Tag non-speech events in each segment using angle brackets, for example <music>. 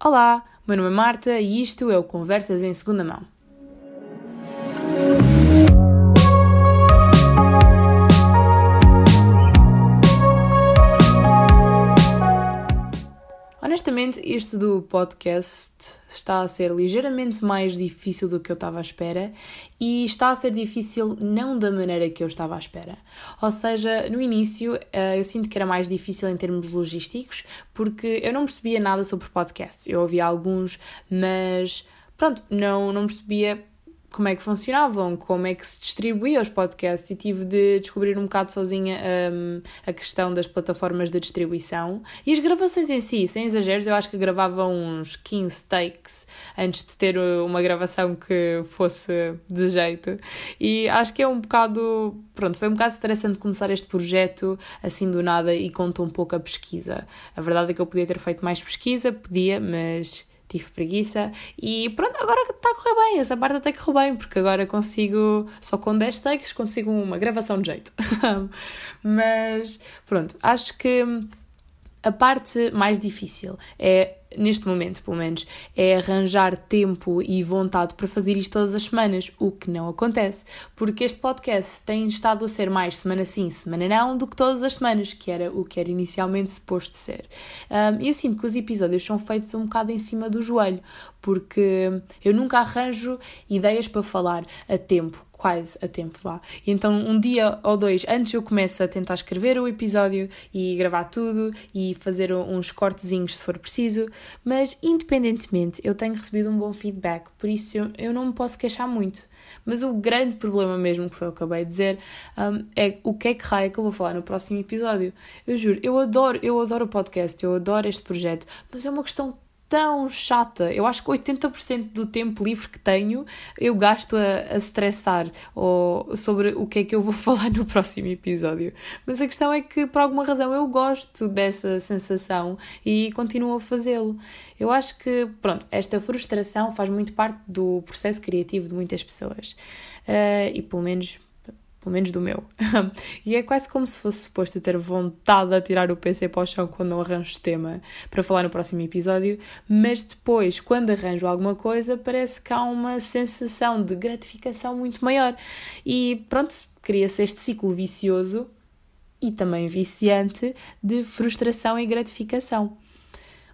Olá, meu nome é Marta e isto é o Conversas em Segunda Mão. Honestamente, isto do podcast está a ser ligeiramente mais difícil do que eu estava à espera e está a ser difícil não da maneira que eu estava à espera. Ou seja, no início eh, eu sinto que era mais difícil em termos logísticos porque eu não percebia nada sobre podcast. Eu ouvia alguns, mas pronto, não, não percebia como é que funcionavam, como é que se distribuía os podcasts e tive de descobrir um bocado sozinha um, a questão das plataformas de distribuição e as gravações em si, sem exageros, eu acho que gravava uns 15 takes antes de ter uma gravação que fosse de jeito e acho que é um bocado, pronto, foi um bocado estressante começar este projeto assim do nada e conta um pouco a pesquisa. A verdade é que eu podia ter feito mais pesquisa, podia, mas tive preguiça e pronto, agora está a correr bem, essa parte até correu bem, porque agora consigo, só com 10 takes, consigo uma gravação de jeito. <laughs> Mas pronto, acho que a parte mais difícil é neste momento, pelo menos, é arranjar tempo e vontade para fazer isto todas as semanas, o que não acontece, porque este podcast tem estado a ser mais semana sim, semana não, do que todas as semanas, que era o que era inicialmente suposto ser. Um, eu sinto que os episódios são feitos um bocado em cima do joelho, porque eu nunca arranjo ideias para falar a tempo quase a tempo. E então, um dia ou dois antes eu começo a tentar escrever o episódio e gravar tudo e fazer uns cortezinhos se for preciso, mas independentemente eu tenho recebido um bom feedback, por isso eu, eu não me posso queixar muito. Mas o grande problema mesmo, que foi eu acabei de dizer, um, é o que é que raio que eu vou falar no próximo episódio. Eu juro, eu adoro, eu adoro o podcast, eu adoro este projeto, mas é uma questão tão chata. Eu acho que 80% do tempo livre que tenho eu gasto a, a estressar ou sobre o que é que eu vou <laughs> falar no próximo episódio. Mas a questão é que, por alguma razão, eu gosto dessa sensação e continuo a fazê-lo. Eu acho que, pronto, esta frustração faz muito parte do processo criativo de muitas pessoas. Uh, e pelo menos pelo menos do meu. <laughs> e é quase como se fosse suposto ter vontade de tirar o PC para o chão quando não arranjo tema para falar no próximo episódio, mas depois, quando arranjo alguma coisa, parece que há uma sensação de gratificação muito maior. E pronto, cria-se este ciclo vicioso e também viciante de frustração e gratificação.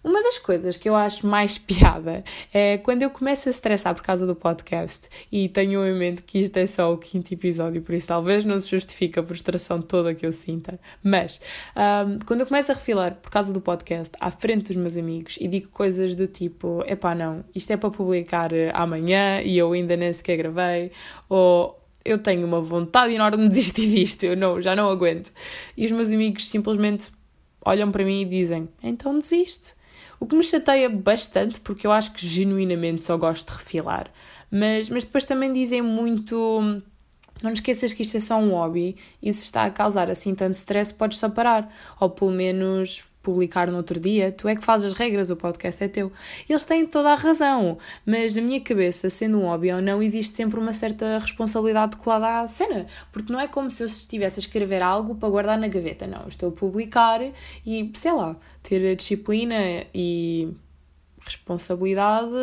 Uma das coisas que eu acho mais <laughs> piada é quando eu começo a estressar por causa do podcast e tenho em mente que isto é só o quinto episódio, por isso talvez não se justifique a frustração toda que eu sinta, mas um, quando eu começo a refilar por causa do podcast à frente dos meus amigos e digo coisas do tipo: epá, não, isto é para publicar amanhã e eu ainda nem sequer gravei, ou eu tenho uma vontade enorme de desistir disto, eu não, já não aguento. E os meus amigos simplesmente olham para mim e dizem: então desiste. O que me chateia bastante, porque eu acho que genuinamente só gosto de refilar. Mas, mas depois também dizem muito. Não esqueças que isto é só um hobby e se está a causar assim tanto stress, podes só parar. Ou pelo menos publicar no outro dia, tu é que fazes as regras, o podcast é teu. Eles têm toda a razão, mas na minha cabeça, sendo um hobby ou não, existe sempre uma certa responsabilidade colada à cena, porque não é como se eu estivesse a escrever algo para guardar na gaveta, não. Estou a publicar e, sei lá, ter disciplina e responsabilidade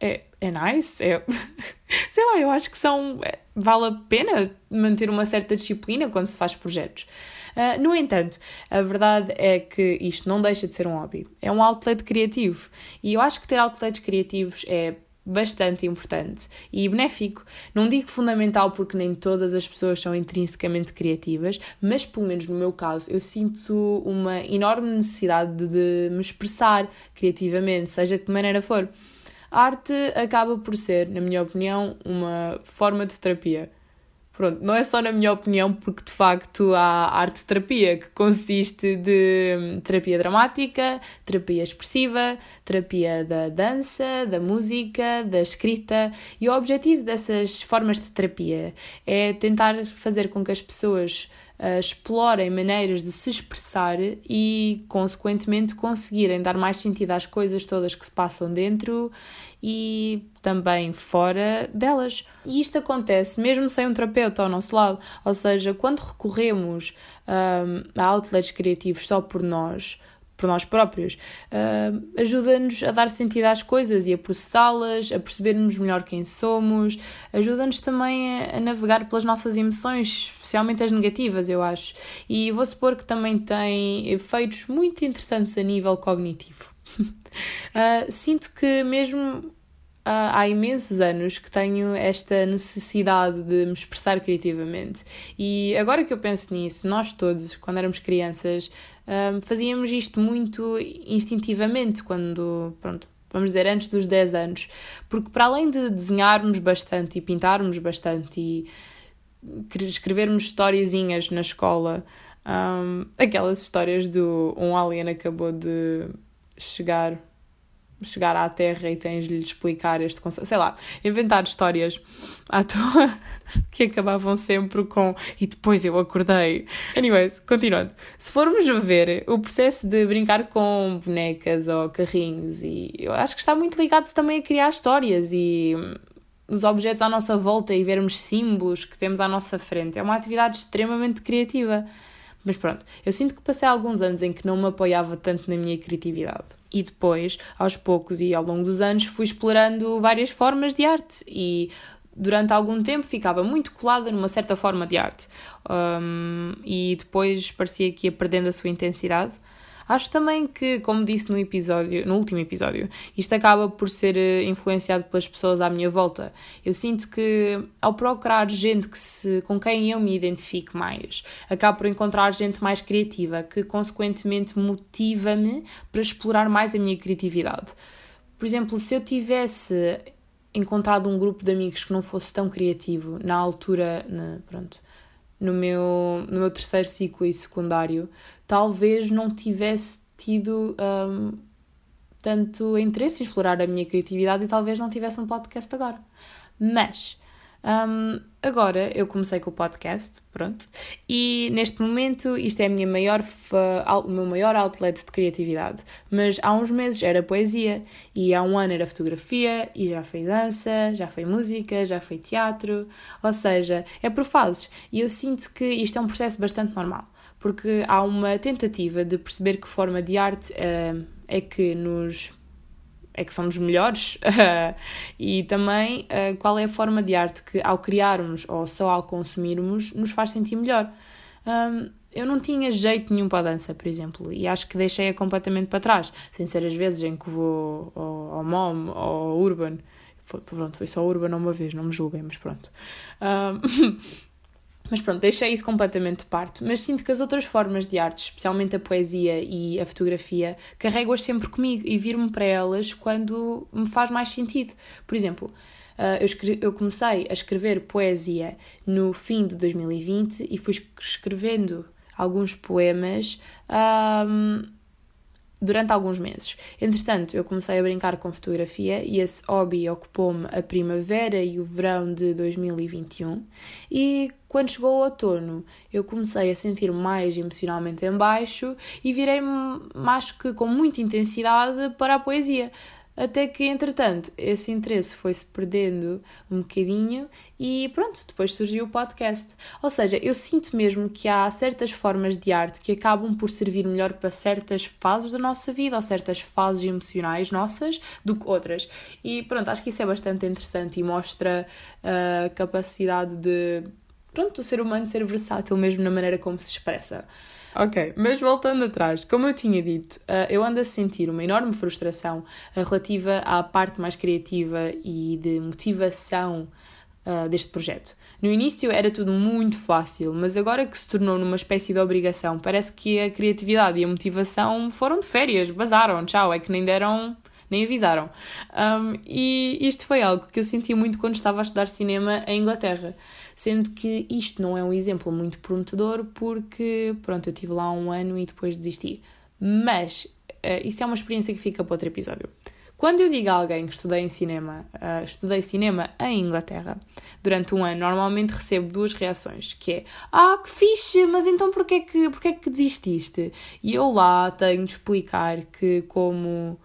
é, é nice, é... <laughs> sei lá, eu acho que são. É, vale a pena manter uma certa disciplina quando se faz projetos. Uh, no entanto, a verdade é que isto não deixa de ser um hobby. É um outlet criativo. E eu acho que ter outlets criativos é bastante importante e benéfico. Não digo fundamental porque nem todas as pessoas são intrinsecamente criativas, mas pelo menos no meu caso eu sinto uma enorme necessidade de, de me expressar criativamente, seja de que maneira for. A arte acaba por ser, na minha opinião, uma forma de terapia. Pronto, não é só na minha opinião, porque de facto há arte-terapia, que consiste de hum, terapia dramática, terapia expressiva, terapia da dança, da música, da escrita, e o objetivo dessas formas de terapia é tentar fazer com que as pessoas uh, explorem maneiras de se expressar e, consequentemente, conseguirem dar mais sentido às coisas todas que se passam dentro e também fora delas. E isto acontece mesmo sem um terapeuta ao nosso lado, ou seja, quando recorremos um, a outlets criativos só por nós, por nós próprios, uh, ajuda-nos a dar sentido às coisas e a processá-las, a percebermos melhor quem somos, ajuda-nos também a, a, navegar pelas nossas emoções, especialmente as negativas, eu acho. E vou supor que também tem efeitos muito interessantes a nível cognitivo. uh, <laughs> sinto que mesmo há imensos anos que tenho esta necessidade de me expressar criativamente. E agora que eu penso nisso, nós todos, quando éramos crianças, fazíamos isto muito instintivamente, quando, pronto, vamos dizer, antes dos 10 anos. Porque para além de desenharmos bastante e pintarmos bastante e escrevermos historiezinhas na escola, um, aquelas histórias do um alien acabou de chegar chegar à Terra e tens de lhe explicar este conceito, sei lá, inventar histórias à toa <laughs> que acabavam sempre com e depois eu acordei. Anyways, continuando. Se formos ver o processo de brincar com bonecas ou carrinhos, e eu acho que está muito ligado também a criar histórias e os objetos à nossa volta e vermos símbolos que temos à nossa frente. É uma atividade extremamente criativa. Mas pronto, eu sinto que passei alguns anos em que não me apoiava tanto na minha criatividade. E depois, aos poucos e ao longo dos anos, fui explorando várias formas de arte e durante algum tempo ficava muito colada numa certa forma de arte um, e depois parecia que ia perdendo a sua intensidade. Acho também que, como disse no episódio, no último episódio, isto acaba por ser eh, influenciado pelas pessoas à minha volta. Eu sinto que ao procurar gente que se, com quem eu me identifique mais, acabo por encontrar gente mais criativa, que consequentemente motiva-me para explorar mais a minha criatividade. Por exemplo, se eu tivesse encontrado um grupo de amigos que não fosse tão criativo na altura, na, pronto, no meu, no meu terceiro ciclo e secundário, talvez não tivesse tido um, tanto interesse em explorar a minha criatividade e talvez não tivesse um podcast agora. Mas um, agora eu comecei com o podcast, pronto, e neste momento isto é a minha maior o meu maior outlet de criatividade. Mas há uns meses era poesia, e há um ano era fotografia, e já foi dança, já foi música, já foi teatro, ou seja, é por fases. E eu sinto que isto é um processo bastante normal, porque há uma tentativa de perceber que forma de arte uh, é que nos é que somos melhores <laughs> e também uh, qual é a forma de arte que ao criarmos ou só ao consumirmos nos faz sentir melhor. Um, eu não tinha jeito nenhum para a dança, por exemplo, e acho que deixei-a completamente para trás, sem ser as vezes em que vou ao, ao MOM ou ao Urban. Foi, pronto, foi só Urban uma vez, não me julguem, mas pronto. Um, <laughs> Mas pronto, deixei isso completamente de parte. Mas sinto que as outras formas de arte, especialmente a poesia e a fotografia, carrego-as sempre comigo e vir-me para elas quando me faz mais sentido. Por exemplo, eu, eu, comecei a escrever poesia no fim de 2020 e fui escrevendo alguns poemas. Um, durante alguns meses. Entretanto, eu comecei a brincar com fotografia e esse hobby ocupou-me a primavera e o verão de 2021. E quando chegou o outono, eu comecei a sentir mais emocionalmente em baixo e virei-me, mais que com muita intensidade, para a poesia. Até que, entretanto, esse interesse foi-se perdendo um bocadinho e pronto, depois surgiu o podcast. Ou seja, eu sinto mesmo que há certas formas de arte que acabam por servir melhor para certas fases da nossa vida ou certas fases emocionais nossas do que outras. E pronto, acho que isso é bastante interessante e mostra a capacidade de, pronto, do ser humano ser versátil mesmo na maneira como se expressa. Ok, mas voltando atrás, como eu tinha dito, uh, eu ando a sentir uma enorme frustração uh, relativa à parte mais criativa e de motivação uh, deste projeto. No início era tudo muito fácil, mas agora que se tornou numa espécie de obrigação, parece que a criatividade e a motivação foram de férias, bazaram, tchau, é que nem deram nem avisaram. Um, e isto foi algo que eu senti muito quando estava a estudar cinema em Inglaterra sendo que isto não é um exemplo muito prometedor porque, pronto, eu tive lá um ano e depois desisti. Mas uh, isso é uma experiência que fica para outro episódio. Quando eu digo a alguém que estudei em cinema, uh, estudei cinema em Inglaterra durante um ano, normalmente recebo duas reações, que é Ah, que fixe, mas então porquê que, porquê que desististe? E eu lá tenho de explicar que como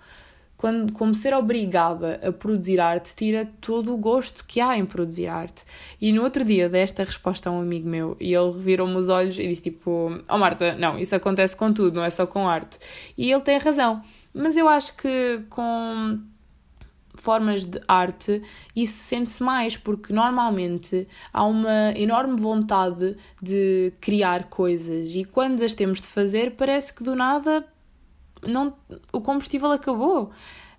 quando, como ser obrigada a produzir arte, tira todo o gosto que há em produzir arte. E no outro dia dei esta resposta a um amigo meu e ele virou-me os olhos e disse tipo: Oh Marta, não, isso acontece com tudo, não é só com arte. E ele tem razão. Mas eu acho que com formas de arte, isso sente-se mais, porque normalmente há uma enorme vontade de criar coisas e quando as temos de fazer, parece que do nada não, o combustível acabou,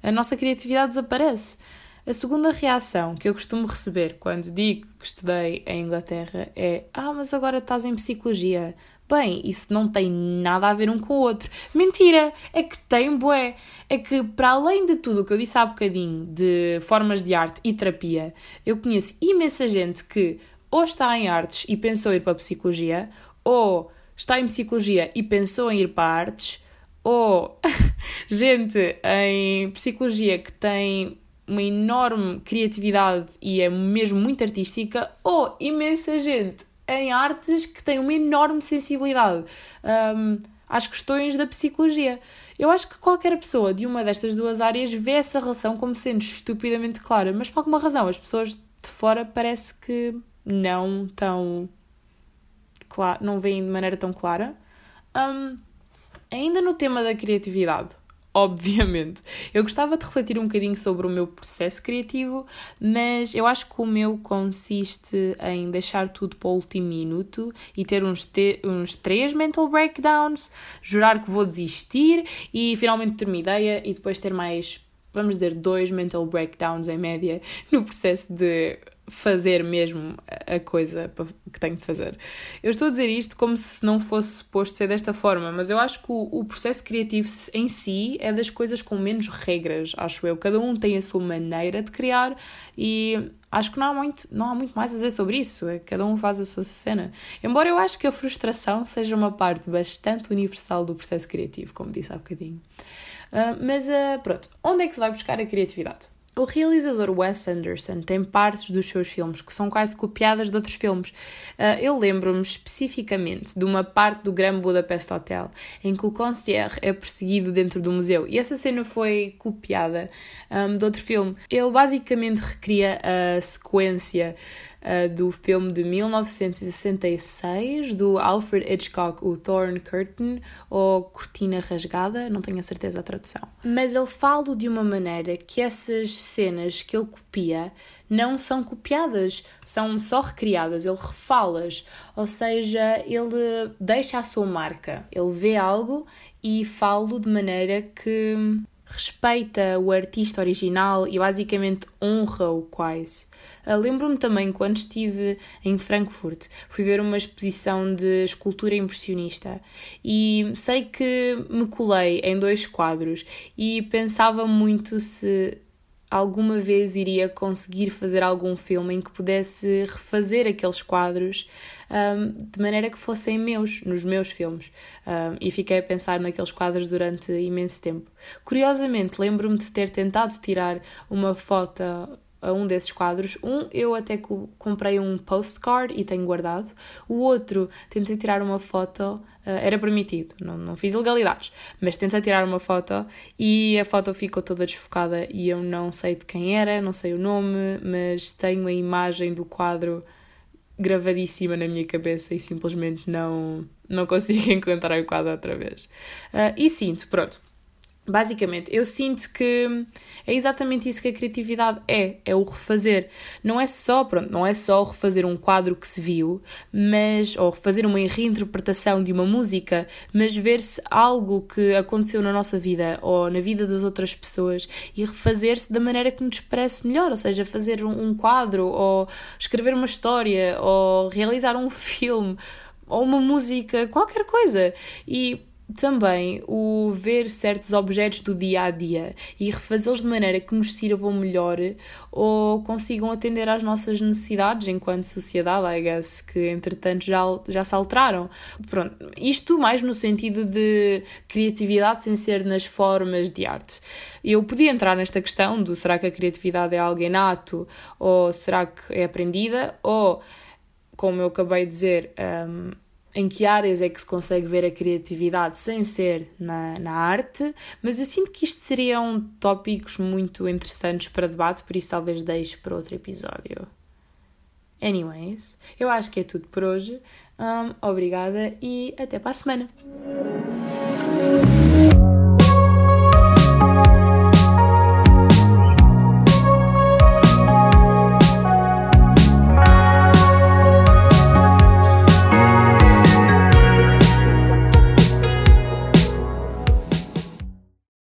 a nossa criatividade desaparece. A segunda reação que eu costumo receber quando digo que estudei em Inglaterra é: Ah, mas agora estás em psicologia. Bem, isso não tem nada a ver um com o outro. Mentira! É que tem, bué! É que, para além de tudo o que eu disse há bocadinho de formas de arte e terapia, eu conheço imensa gente que ou está em artes e pensou ir para a psicologia, ou está em psicologia e pensou em ir para artes, ou <laughs> gente em psicologia que tem uma enorme criatividade e é mesmo muito artística, ou imensa gente em artes que tem uma enorme sensibilidade um, às questões da psicologia. Eu acho que qualquer pessoa de uma destas duas áreas vê essa relação como sendo estupidamente clara, mas por alguma razão as pessoas de fora parece que não tão claro, não veem de maneira tão clara. Um, Ainda no tema da criatividade, <laughs> obviamente, eu gostava de refletir um bocadinho sobre o meu processo criativo, mas eu acho que o meu consiste em deixar tudo para o último minuto e ter uns, te uns três mental breakdowns, jurar que vou desistir e finalmente ter uma ideia e depois ter mais vamos dizer, dois mental breakdowns em média <laughs> no processo de fazer mesmo a coisa que tenho de fazer. Eu estou a dizer isto como se não fosse suposto ser desta forma, mas eu acho que o, o, processo criativo em si é das coisas com menos regras, acho eu. Cada um tem a sua maneira de criar e acho que não há muito, não há muito mais a dizer sobre isso. É, cada um faz a sua cena. Embora eu acho que a frustração seja uma parte bastante universal do processo criativo, como disse há bocadinho. Uh, mas uh, pronto, onde é que se vai buscar a criatividade? O realizador Wes Anderson tem partes dos seus filmes que são quase copiadas de outros filmes. Uh, eu lembro-me especificamente de uma parte do Grand Budapest Hotel em que o concierge é perseguido dentro do museu e essa cena foi copiada um, de outro filme. Ele basicamente recria a sequência uh, do filme de 1966 do Alfred Hitchcock, o Thorn Curtain, ou Cortina Rasgada, não tenho a certeza da tradução. Mas ele fala de uma maneira que essas cenas que ele copia não são copiadas, são só recriadas, ele refala-as, ou seja, ele deixa a sua marca, ele vê algo e fala de maneira que respeita o artista original e basicamente honra-o quase. Uh, Lembro-me também quando estive em Frankfurt, fui ver uma exposição de escultura impressionista e sei que me colei em dois quadros e pensava muito se alguma vez iria conseguir fazer algum filme em que pudesse refazer aqueles quadros um, de maneira que fossem meus, nos meus filmes. Um, e fiquei a pensar naqueles quadros durante imenso tempo. Curiosamente, lembro-me de ter tentado tirar uma foto a um desses quadros. Um eu até comprei um postcard e tenho guardado. O outro tentei tirar uma foto, uh, era permitido, não, não fiz ilegalidades, mas tentei tirar uma foto e a foto ficou toda desfocada e eu não sei de quem era, não sei o nome, mas tenho a imagem do quadro gravadíssima na minha cabeça e simplesmente não, não consigo <laughs> encontrar o quadro outra vez. Uh, e sinto, pronto, Basicamente, eu sinto que é exatamente isso que a criatividade é, é o refazer. Não é só, pronto, não é só refazer um quadro que se viu, mas ou refazer uma reinterpretação de uma música, mas ver-se algo que aconteceu na nossa vida ou na vida das outras pessoas e refazer-se da maneira que nos parece melhor, ou seja, fazer um quadro ou escrever uma história ou realizar um <laughs> filme ou uma música, qualquer coisa. E também o ver certos objetos do dia a dia e refazê-los de maneira que nos sirvam melhor ou consigam atender às nossas necessidades enquanto sociedade, I guess, que entretanto já, já se alteraram. Pronto, isto mais no sentido de criatividade sem ser nas formas de arte. Eu podia entrar nesta questão do será que a criatividade é algo inato ou será que é aprendida ou, como eu acabei de dizer, um, em que áreas é que se consegue ver a criatividade sem ser na, na arte, mas eu sinto que isto seriam tópicos muito interessantes para debate, por isso talvez deixe para outro episódio. Anyways, eu acho que é tudo por hoje. Um, obrigada e até para a semana.